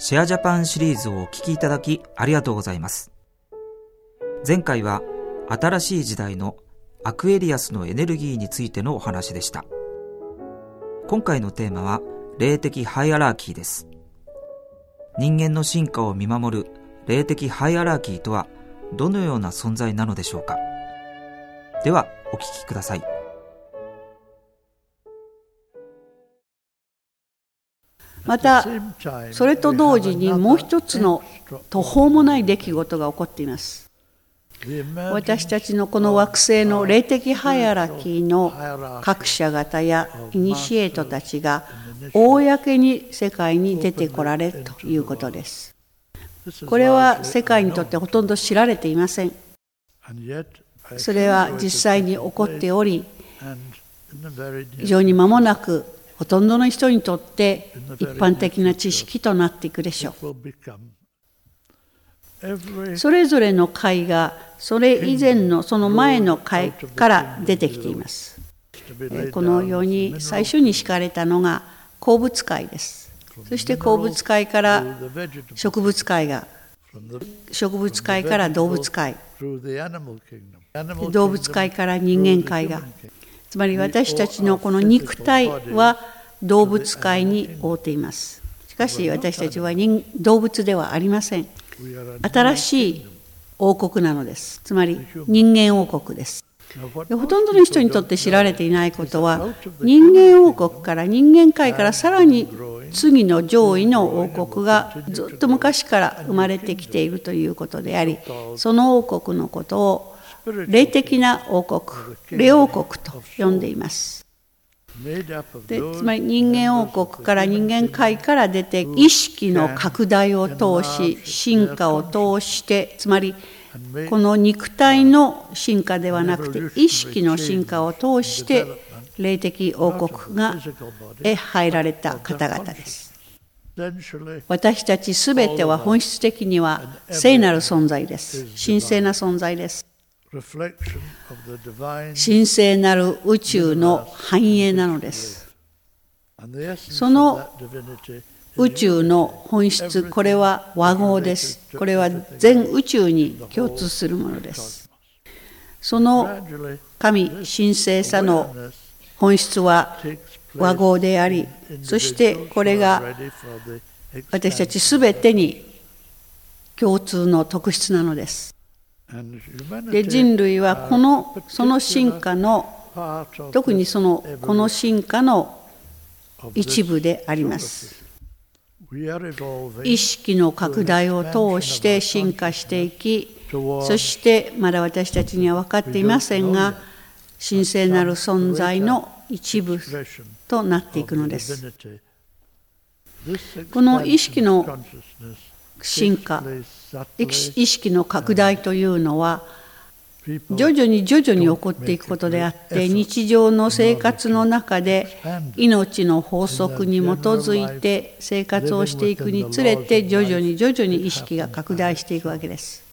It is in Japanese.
シェアジャパンシリーズをお聞きいただきありがとうございます。前回は新しい時代のアクエリアスのエネルギーについてのお話でした。今回のテーマは霊的ハイアラーキーです。人間の進化を見守る霊的ハイアラーキーとはどのような存在なのでしょうかではお聞きください。またそれと同時にもう一つの途方もない出来事が起こっています。私たちのこの惑星の霊的ハイアラキーの各社型やイニシエートたちが公に世界に出てこられるということです。これは世界にとってほとんど知られていません。それは実際に起こっており非常に間もなくほとんどの人にとって一般的な知識となっていくでしょう。それぞれの会がそれ以前のその前の会から出てきています。このように最初に敷かれたのが鉱物界です。そして鉱物界から植物界が植物界から動物界動物界から人間界がつまり私たちのこの肉体は動物界に覆っています。しかし私たちは動物ではありません。新しい王国なのです。つまり人間王国です。ほとんどの人にとって知られていないことは人間王国から人間界からさらに次の上位の王国がずっと昔から生まれてきているということでありその王国のことを霊的な王国霊王国と呼んでいます。でつまり人間王国から人間界から出て意識の拡大を通し進化を通してつまりこの肉体の進化ではなくて意識の進化を通して霊的王国がへ入られた方々です。私たちすべては本質的には聖なる存在です。神聖な存在です。神聖なる宇宙の繁栄なのです。その宇宙の本質、これは和合です。これは全宇宙に共通するものです。その神神聖さの本質は和合であり、そしてこれが私たちすべてに共通の特質なのです。で人類はこのその進化の特にそのこの進化の一部であります。意識の拡大を通して進化していきそしてまだ私たちには分かっていませんが神聖なる存在の一部となっていくのです。この意識の進化意識の拡大というのは徐々に徐々に起こっていくことであって日常の生活の中で命の法則に基づいて生活をしていくにつれて徐々に徐々に意識が拡大していくわけです。